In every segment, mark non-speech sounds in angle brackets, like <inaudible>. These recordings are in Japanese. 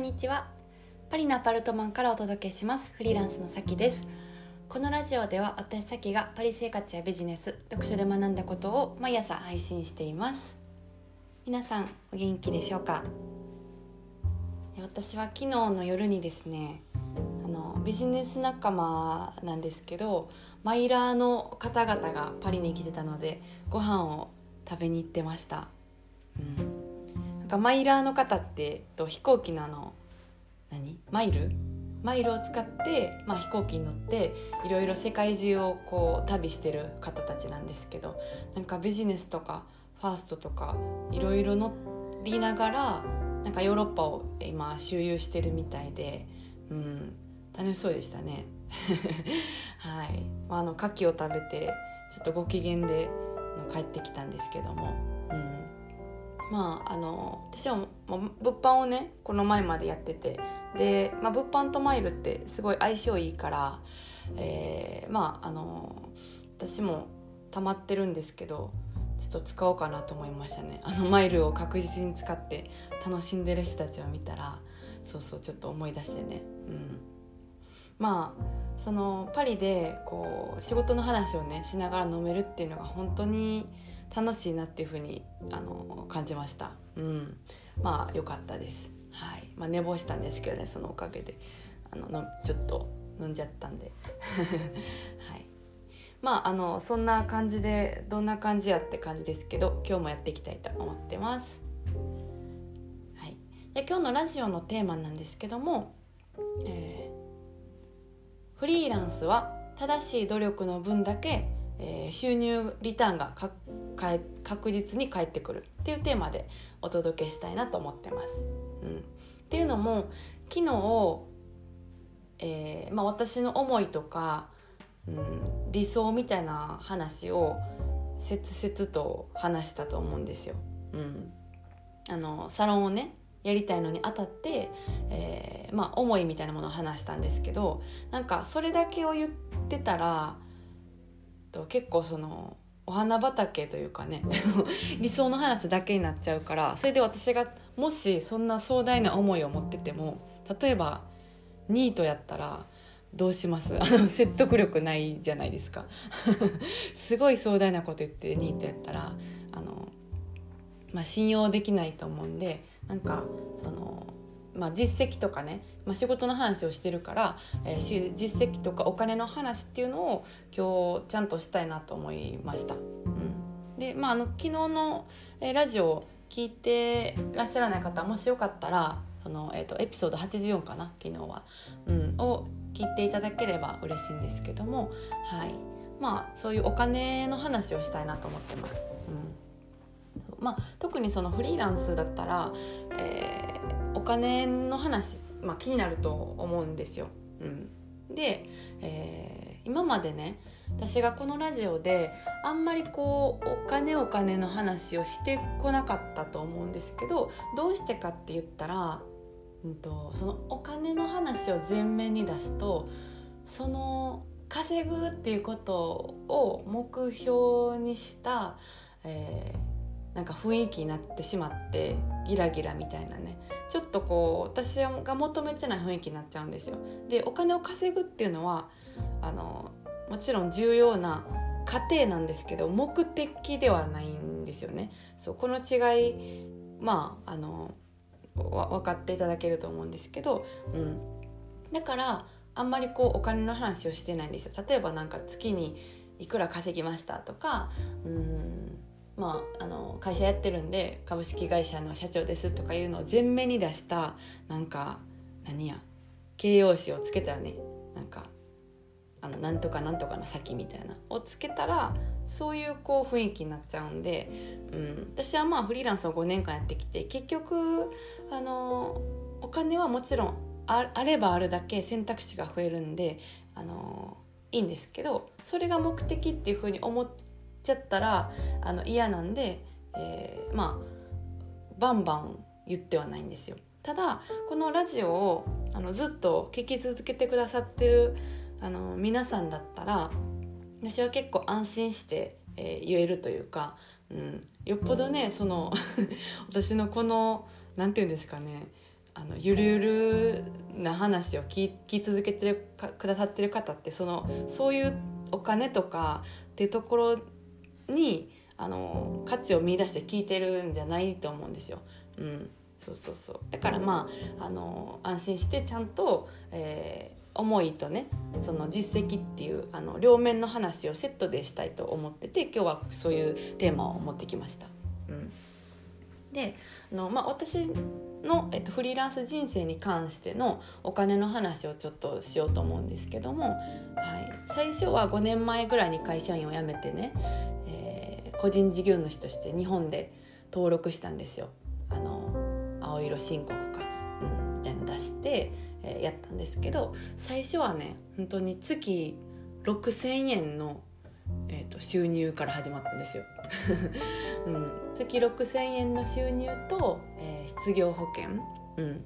んにちは。パリのアパルトマンからお届けします。フリーランスのさきです。このラジオでは私さきがパリ生活やビジネス読書で学んだことを毎朝配信しています。皆さんお元気でしょうか？私は昨日の夜にですねあのビジネス仲間なんですけどマイラーの方々がパリに来てたのでご飯を食べに行ってました、うん。かマイラーの方ってと飛行機のあの何？マイル？マイルを使って、まあ、飛行機に乗っていろいろ世界中をこう旅してる方たちなんですけどなんかビジネスとかファーストとかいろいろ乗りながらなんかヨーロッパを今周遊してるみたいで、うん、楽しそうでしたね。<laughs> はい、まあ、あの牡蠣を食べてちょっとご機嫌で帰ってきたんですけども。うんまああの私はもう物販をねこの前までやっててで、まあ、物販とマイルってすごい相性いいから、えー、まああの私も溜まってるんですけどちょっと使おうかなと思いましたね。あのマイルを確実に使って楽しんでる人たちを見たらそうそうちょっと思い出してね。うん。まあそのパリでこう仕事の話をねしながら飲めるっていうのが本当に楽しいなっていうふうにあの感じました。うん。まあ良かったです。はい。まあ寝坊したんですけどねそのおかげで。あののちょっと飲んじゃったんで。<laughs> はい。まああのそんな感じでどんな感じやって感じですけど今日もやっていきたいと思ってます。はい。で今日のラジオのテーマなんですけども、えー、フリーランスは正しい努力の分だけ、えー、収入リターンが確実に返ってくるっていうテーマでお届けしたいなと思ってます。うん、っていうのも昨日、えーまあ、私の思いとか、うん、理想みたいな話を切々と話したと思うんですよ。うん、あのサロンをねやりたいのにあたって、えー、まあ、思いみたいなものを話したんですけどなんかそれだけを言ってたらと結構そのお花畑というかね <laughs> 理想の話だけになっちゃうからそれで私がもしそんな壮大な思いを持ってても例えばニートやったらどうします？<laughs> あの説得力ないじゃないですか。<laughs> すごい壮大なこと言ってニートやったらあの、まあ、信用できないと思うんでなんかそのまあ、実績とかね、まあ、仕事の話をしてるから、えー、実績とかお金の話っていうのを今日ちゃんとしたいなと思いました。うん、で、まあ、あの昨日の、えー、ラジオを聞いてらっしゃらない方もしよかったらあの、えーと、エピソード84かな昨日は、うん、を聞いていただければ嬉しいんですけども、はい。まあ、そういうお金の話をしたいなと思ってます。うん。まあ、特にそのフリーランスだったら、えーお金の話、まあ、気になると思うんですよ。うん、で、えー、今までね私がこのラジオであんまりこうお金お金の話をしてこなかったと思うんですけどどうしてかって言ったら、うんと、そのお金の話を前面に出すとその稼ぐっていうことを目標にした、えーなんか雰囲気になってしまってギラギラみたいなねちょっとこう私が求めてない雰囲気になっちゃうんですよ。でお金を稼ぐっていうのはあのもちろん重要な過程なんですけど目的ではないんですよね。そうこの違いまああの分かっていただけると思うんですけど、うん、だからあんまりこうお金の話をしてないんですよ。例えばなんか月にいくら稼ぎましたとかうんまあ、あの会社やってるんで株式会社の社長ですとかいうのを前面に出したなんか何や形容詞をつけたらねなんかあのなんとかなんとかの先みたいなをつけたらそういうこう雰囲気になっちゃうんで、うん、私はまあフリーランスを5年間やってきて結局あのお金はもちろんあればあるだけ選択肢が増えるんであのいいんですけどそれが目的っていうふうに思ってちゃったらあの嫌なんで、えー、まあバンバン言ってはないんですよ。ただこのラジオをあのずっと聞き続けてくださってるあの皆さんだったら私は結構安心して、えー、言えるというか、うん、よっぽどねその <laughs> 私のこの何て言うんですかねあのゆるゆるな話を聞き続けてるかくださってる方ってそのそういうお金とかっていうところにあの価値を見出して聞いてるんじゃないと思うんですよ。うん、そうそうそうだからまああの安心してちゃんと、えー、思いとねその実績っていうあの両面の話をセットでしたいと思ってて今日はそういうテーマを持ってきました。うん、であの、まあ、私の、えっと、フリーランス人生に関してのお金の話をちょっとしようと思うんですけども、はい、最初は5年前ぐらいに会社員を辞めてね、個人事業主として日本で登録したんですよ。あの青色申告か、うん、みたいなの出して、えー、やったんですけど最初はね本当に月6,000円の、えーと、収入から始まったんですよ。<laughs> うん、月6,000円の収入と、えー、失業保険、うん、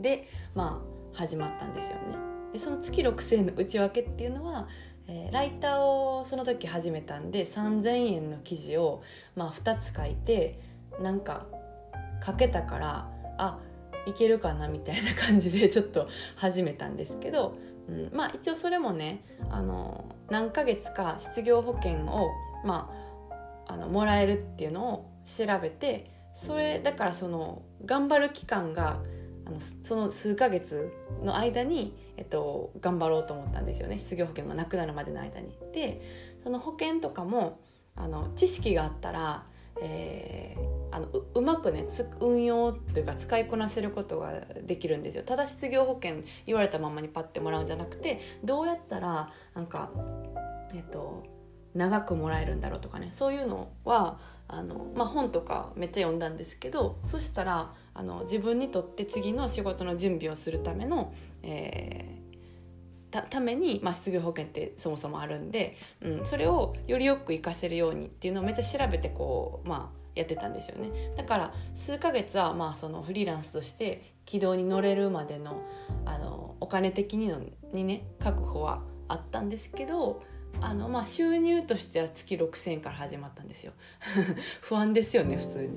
でまあ始まったんですよね。でその月6,000円の内訳っていうのはえー、ライターをその時始めたんで3,000円の記事を、まあ、2つ書いてなんか書けたからあいけるかなみたいな感じで <laughs> ちょっと始めたんですけど、うん、まあ一応それもねあの何ヶ月か失業保険を、まあ、あのもらえるっていうのを調べてそれだからその頑張る期間があのその数ヶ月の間に、えっと、頑張ろうと思ったんですよね。失業保険がなくなるまでの間に。でその保険とかもあの知識があったらえー、あのうまくね運用というか使いこなせることができるんですよ。ただ失業保険言われたままにパッてもらうんじゃなくてどうやったらなんかえっ、と長くもらえるんだろうとかね。そういうのはあの、まあ、本とかめっちゃ読んだんですけどそしたらあの自分にとって次の仕事の準備をするための、えたために、まあ、失業保険ってそもそもあるんで、うん、それをよりよく活かせるようにっていうのをめっちゃ調べてこう、まあ、やってたんですよね。だから数ヶ月はまあそのフリーランスとして軌道に乗れるまでのあのお金的にのにね確保はあったんですけどあのまあ収入としては月6,000円から始まったんですよ。<laughs> 不安ですよね普通に、う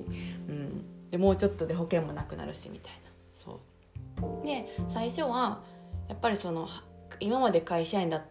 ん、でもうちょっとで保険もなくなるしみたいな。そう。で最初はやっぱりその今まで会社員だ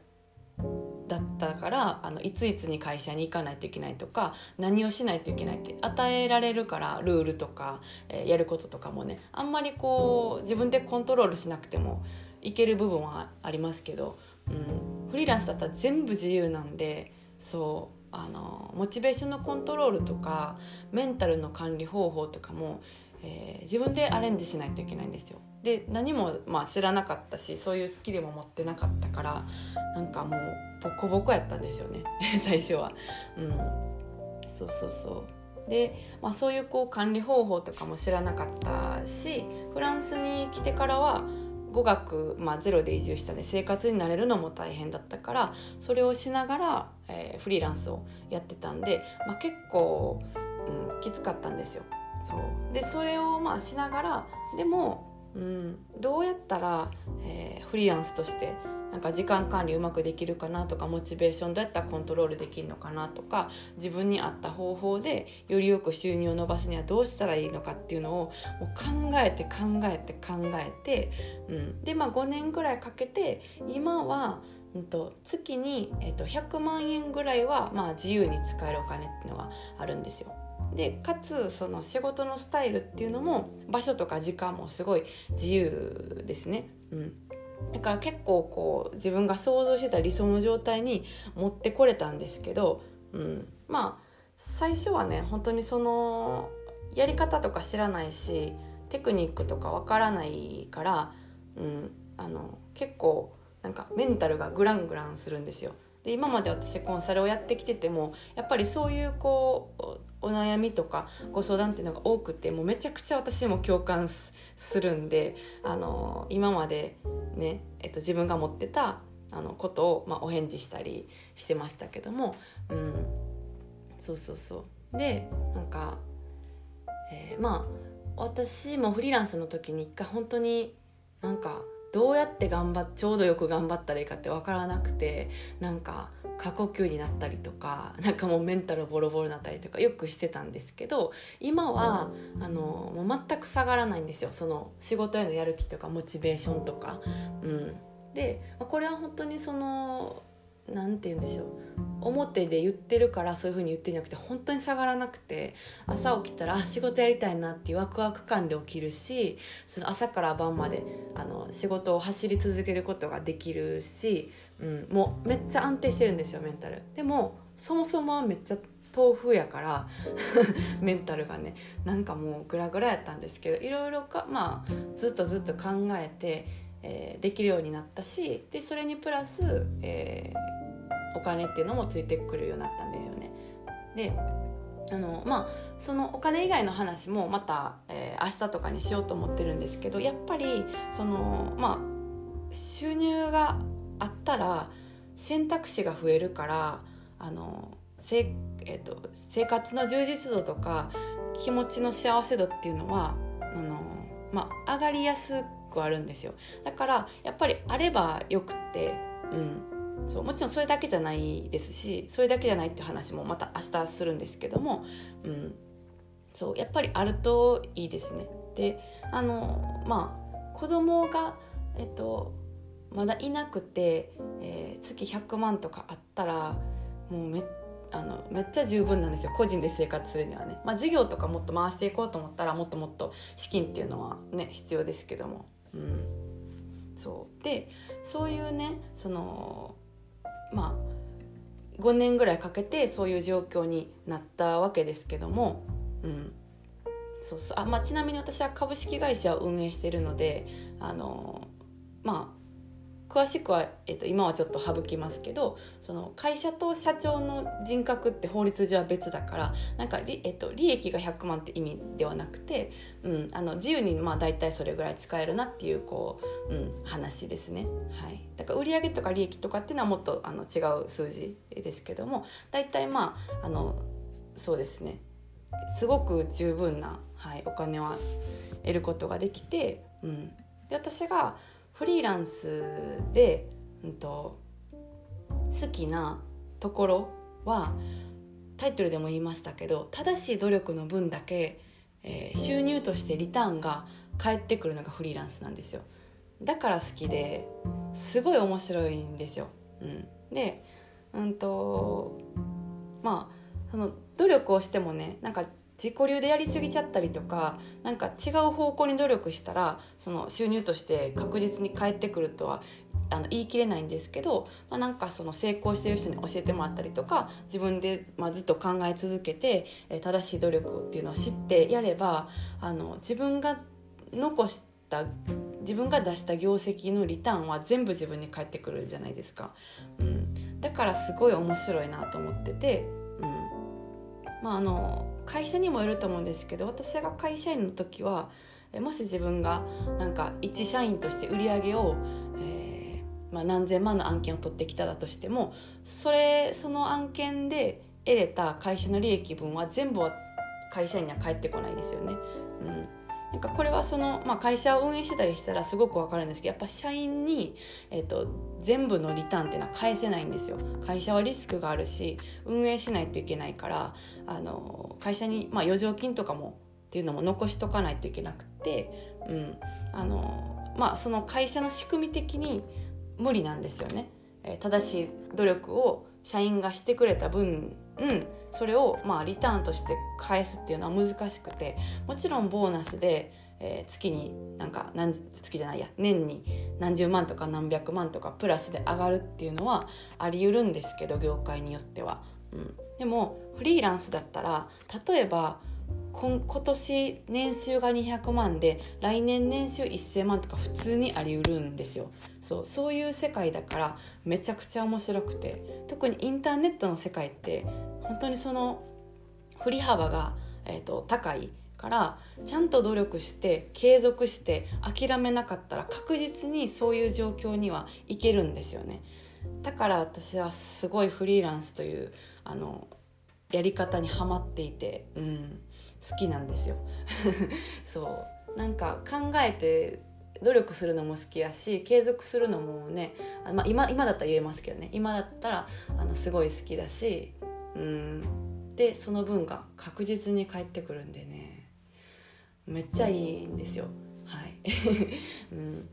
だったからあのいついつに会社に行かないといけないとか何をしないといけないって与えられるからルールとか、えー、やることとかもねあんまりこう自分でコントロールしなくてもいける部分はありますけど、うん、フリーランスだったら全部自由なんでそう。あのモチベーションのコントロールとかメンタルの管理方法とかもえー、自分でアレンジしないといけないんですよ。で何もまあ知らなかったしそういうスキルも持ってなかったからなんかもうボコボコやったんですよね <laughs> 最初は。うん、そうそうそうで、まあ、そういうこう管理方法とかも知らなかったしフランスに来てからは語学、まあ、ゼロで移住したんで生活になれるのも大変だったからそれをしながら、えー、フリーランスをやってたんで、まあ、結構、うん、きつかったんですよ。そうでそれをまあしながらでも、うん、どうやったら、えー、フリーランスとしてなんか時間管理うまくできるかなとかモチベーションどうやったらコントロールできるのかなとか自分に合った方法でよりよく収入を伸ばすにはどうしたらいいのかっていうのをもう考えて考えて考えて、うん、でまあ5年ぐらいかけて今は、うんと、月に、えー、と100万円ぐらいは、まあ、自由に使えるお金っていうのがあるんですよ。でかつその仕事のスタイルっていうのも場所とか時間もすごい自由ですね。うん、だから結構こう自分が想像してた理想の状態に持ってこれたんですけど、うん、まあ最初はね本当にそのやり方とか知らないしテクニックとかわからないから、うん、あの結構なんかメンタルがグラングランするんですよ。で今まで私コンサルをやってきててもやっぱりそういうこうお悩みとかご相談っていうのが多くてもうめちゃくちゃ私も共感するんであの今までね、えっと、自分が持ってたあのことを、まあ、お返事したりしてましたけども、うん、そうそうそう。でなんか、えー、まあ私もフリーランスの時に一回本当になんかどうやって頑張っちょうどよく頑張ったらいいかって分からなくてなんか過呼吸になったりとか <laughs> なんかもうメンタルボロボロになったりとかよくしてたんですけど今はあのもう全く下がらないんですよその仕事へのやる気とかモチベーションとか。うん、でこれは本当にその何て言うんでしょう表で言ってるからそういう風に言ってんじゃなくて本当に下がらなくて朝起きたら仕事やりたいなっていうワクワク感で起きるしその朝から晩まであの仕事を走り続けることができるし、うん、もうめっちゃ安定してるんですよメンタル。でもそもそもはめっちゃ豆腐やから <laughs> メンタルがねなんかもうグラグラやったんですけどいろいろかまあずっとずっと考えて、えー、できるようになったしでそれにプラス、えーお金っていうのもついてくるようになったんですよね。であのまあそのお金以外の話もまた、えー、明日とかにしようと思ってるんですけどやっぱりそのまあ収入があったら選択肢が増えるからあのせ、えーと、と生活の充実度とか気持ちの幸せ度っていうのはあの、まあ、上がりやすくあるんですよだからやっぱりあればよくって、うん、そうもちろんそれだけじゃないですしそれだけじゃないっていう話もまた明日するんですけども、うん、そうやっぱりあるといいですね。であのまあ子供がえっとまだいなくて、えー、月100万とかあったらもうめあのめっちゃ十分なんですよ。個人で生活するにはね、まあ、事業とかもっと回していこうと思ったらもっともっと資金っていうのはね必要ですけども、うん、そう。でそういうねそのまあ5年ぐらいかけてそういう状況になったわけですけども、うん、そうそう。あ、まあ、ちなみに私は株式会社を運営しているのであのまあ詳しくは、えーと、今はちょっと省きますけどその会社と社長の人格って法律上は別だからなんかえーと、利益が100万って意味ではなくて、うん、あの自由にまあ大体それぐらい使えるなっていうこう、うん、話ですね、はい、だから売上とか利益とかっていうのはもっとあの違う数字ですけども大体まああのそうですね。すごく十分な、はい、お金は得ることができて、うん、で私がフリーランスで、うんと、好きなところはタイトルでも言いましたけど正しい努力の分だけ、えー、収入としてリターンが返ってくるのがフリーランスなんですよ。だから好きですごい面白いんですよ、うん、でうんとまあその努力をしてもねなんか自己流でやりすぎちゃったりとかなんか違う方向に努力したらその収入として確実に返ってくるとはあの言い切れないんですけど、まあ、なんかその成功してる人に教えてもらったりとか自分で、まあ、ずっと考え続けて、え正しい努力っていうのを知ってやればあの自分が残した自分が出した業績のリターンは全部自分に返ってくるじゃないですか、うん、だからすごい面白いなと思ってて、うん。まあ、あの会社にもよると思うんですけど私が会社員の時はもし自分がなんか一社員として売り上げを、えー、まあ、何千万の案件を取ってきただとしてもそれその案件で得れた会社の利益分は全部は会社員には返ってこないですよね。うんなんかこれはその、まあ、会社を運営してたりしたらすごく分かるんですけどやっぱ社員に、えーと、全部のリターンっていうのは返せないんですよ会社はリスクがあるし運営しないといけないからあの会社に、まあ、余剰金とかもっていうのも残しとかないといけなくて、うんあのまあ、その会社の仕組み的に無理なんですよね。えー、正しい努力を社員がしてくれた分、うん、それをまあリターンとして返すっていうのは難しくてもちろんボーナスで、えー、月になんか何月じゃないや年に何十万とか何百万とかプラスで上がるっていうのはあり得るんですけど業界によっては。うん、でもフリーランスだったら例えば今年年収が200万で来年年収1000万とか普通にありうるんですよ。そうそういう世界だからめちゃくちゃ面白くて。特にインターネットの世界って本当にその振り幅が、えーと、高いからちゃんと努力して継続して諦めなかったら確実にそういう状況にはいけるんですよね。だから私はすごいフリーランスというあのやり方にはまっていて、うん、好きなんですよ。<laughs> そう。なんか考えて努力するのも好きやし継続するのもねあ、まあ、今今だったら言えますけどね。今だったらあのすごい好きだしうん。でその分が確実に返ってくるんでね。めっちゃいいんですよ。はい、<laughs> うん、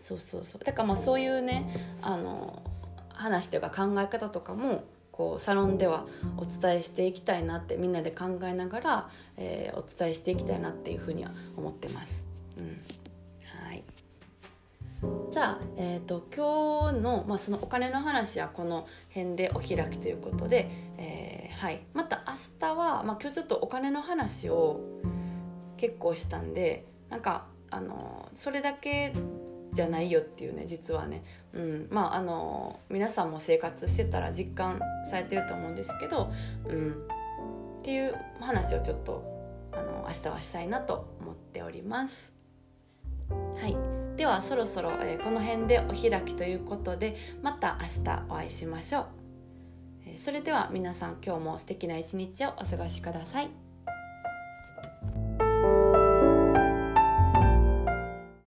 そうそうそう。だからまあそういうねあの話というか考え方とかもこうサロンではお伝えしていきたいなってみんなで考えながら、えー、お伝えしていきたいなっていうふうには思ってます。うん。じゃあ、えーと、今日の,、まあそのお金の話はこの辺でお開きということで、えー、はい、また明日は、まあ、今日ちょっとお金の話を結構したんでなんかあのそれだけじゃないよっていうね実はね、うん、まああの皆さんも生活してたら実感されてると思うんですけど、うん、っていう話をちょっとあの明日はしたいなと思っております。はい、ではそろそろ、え、この辺でお開きということでまた明日お会いしましょう。それでは皆さん今日も素敵な一日をお過ごしください。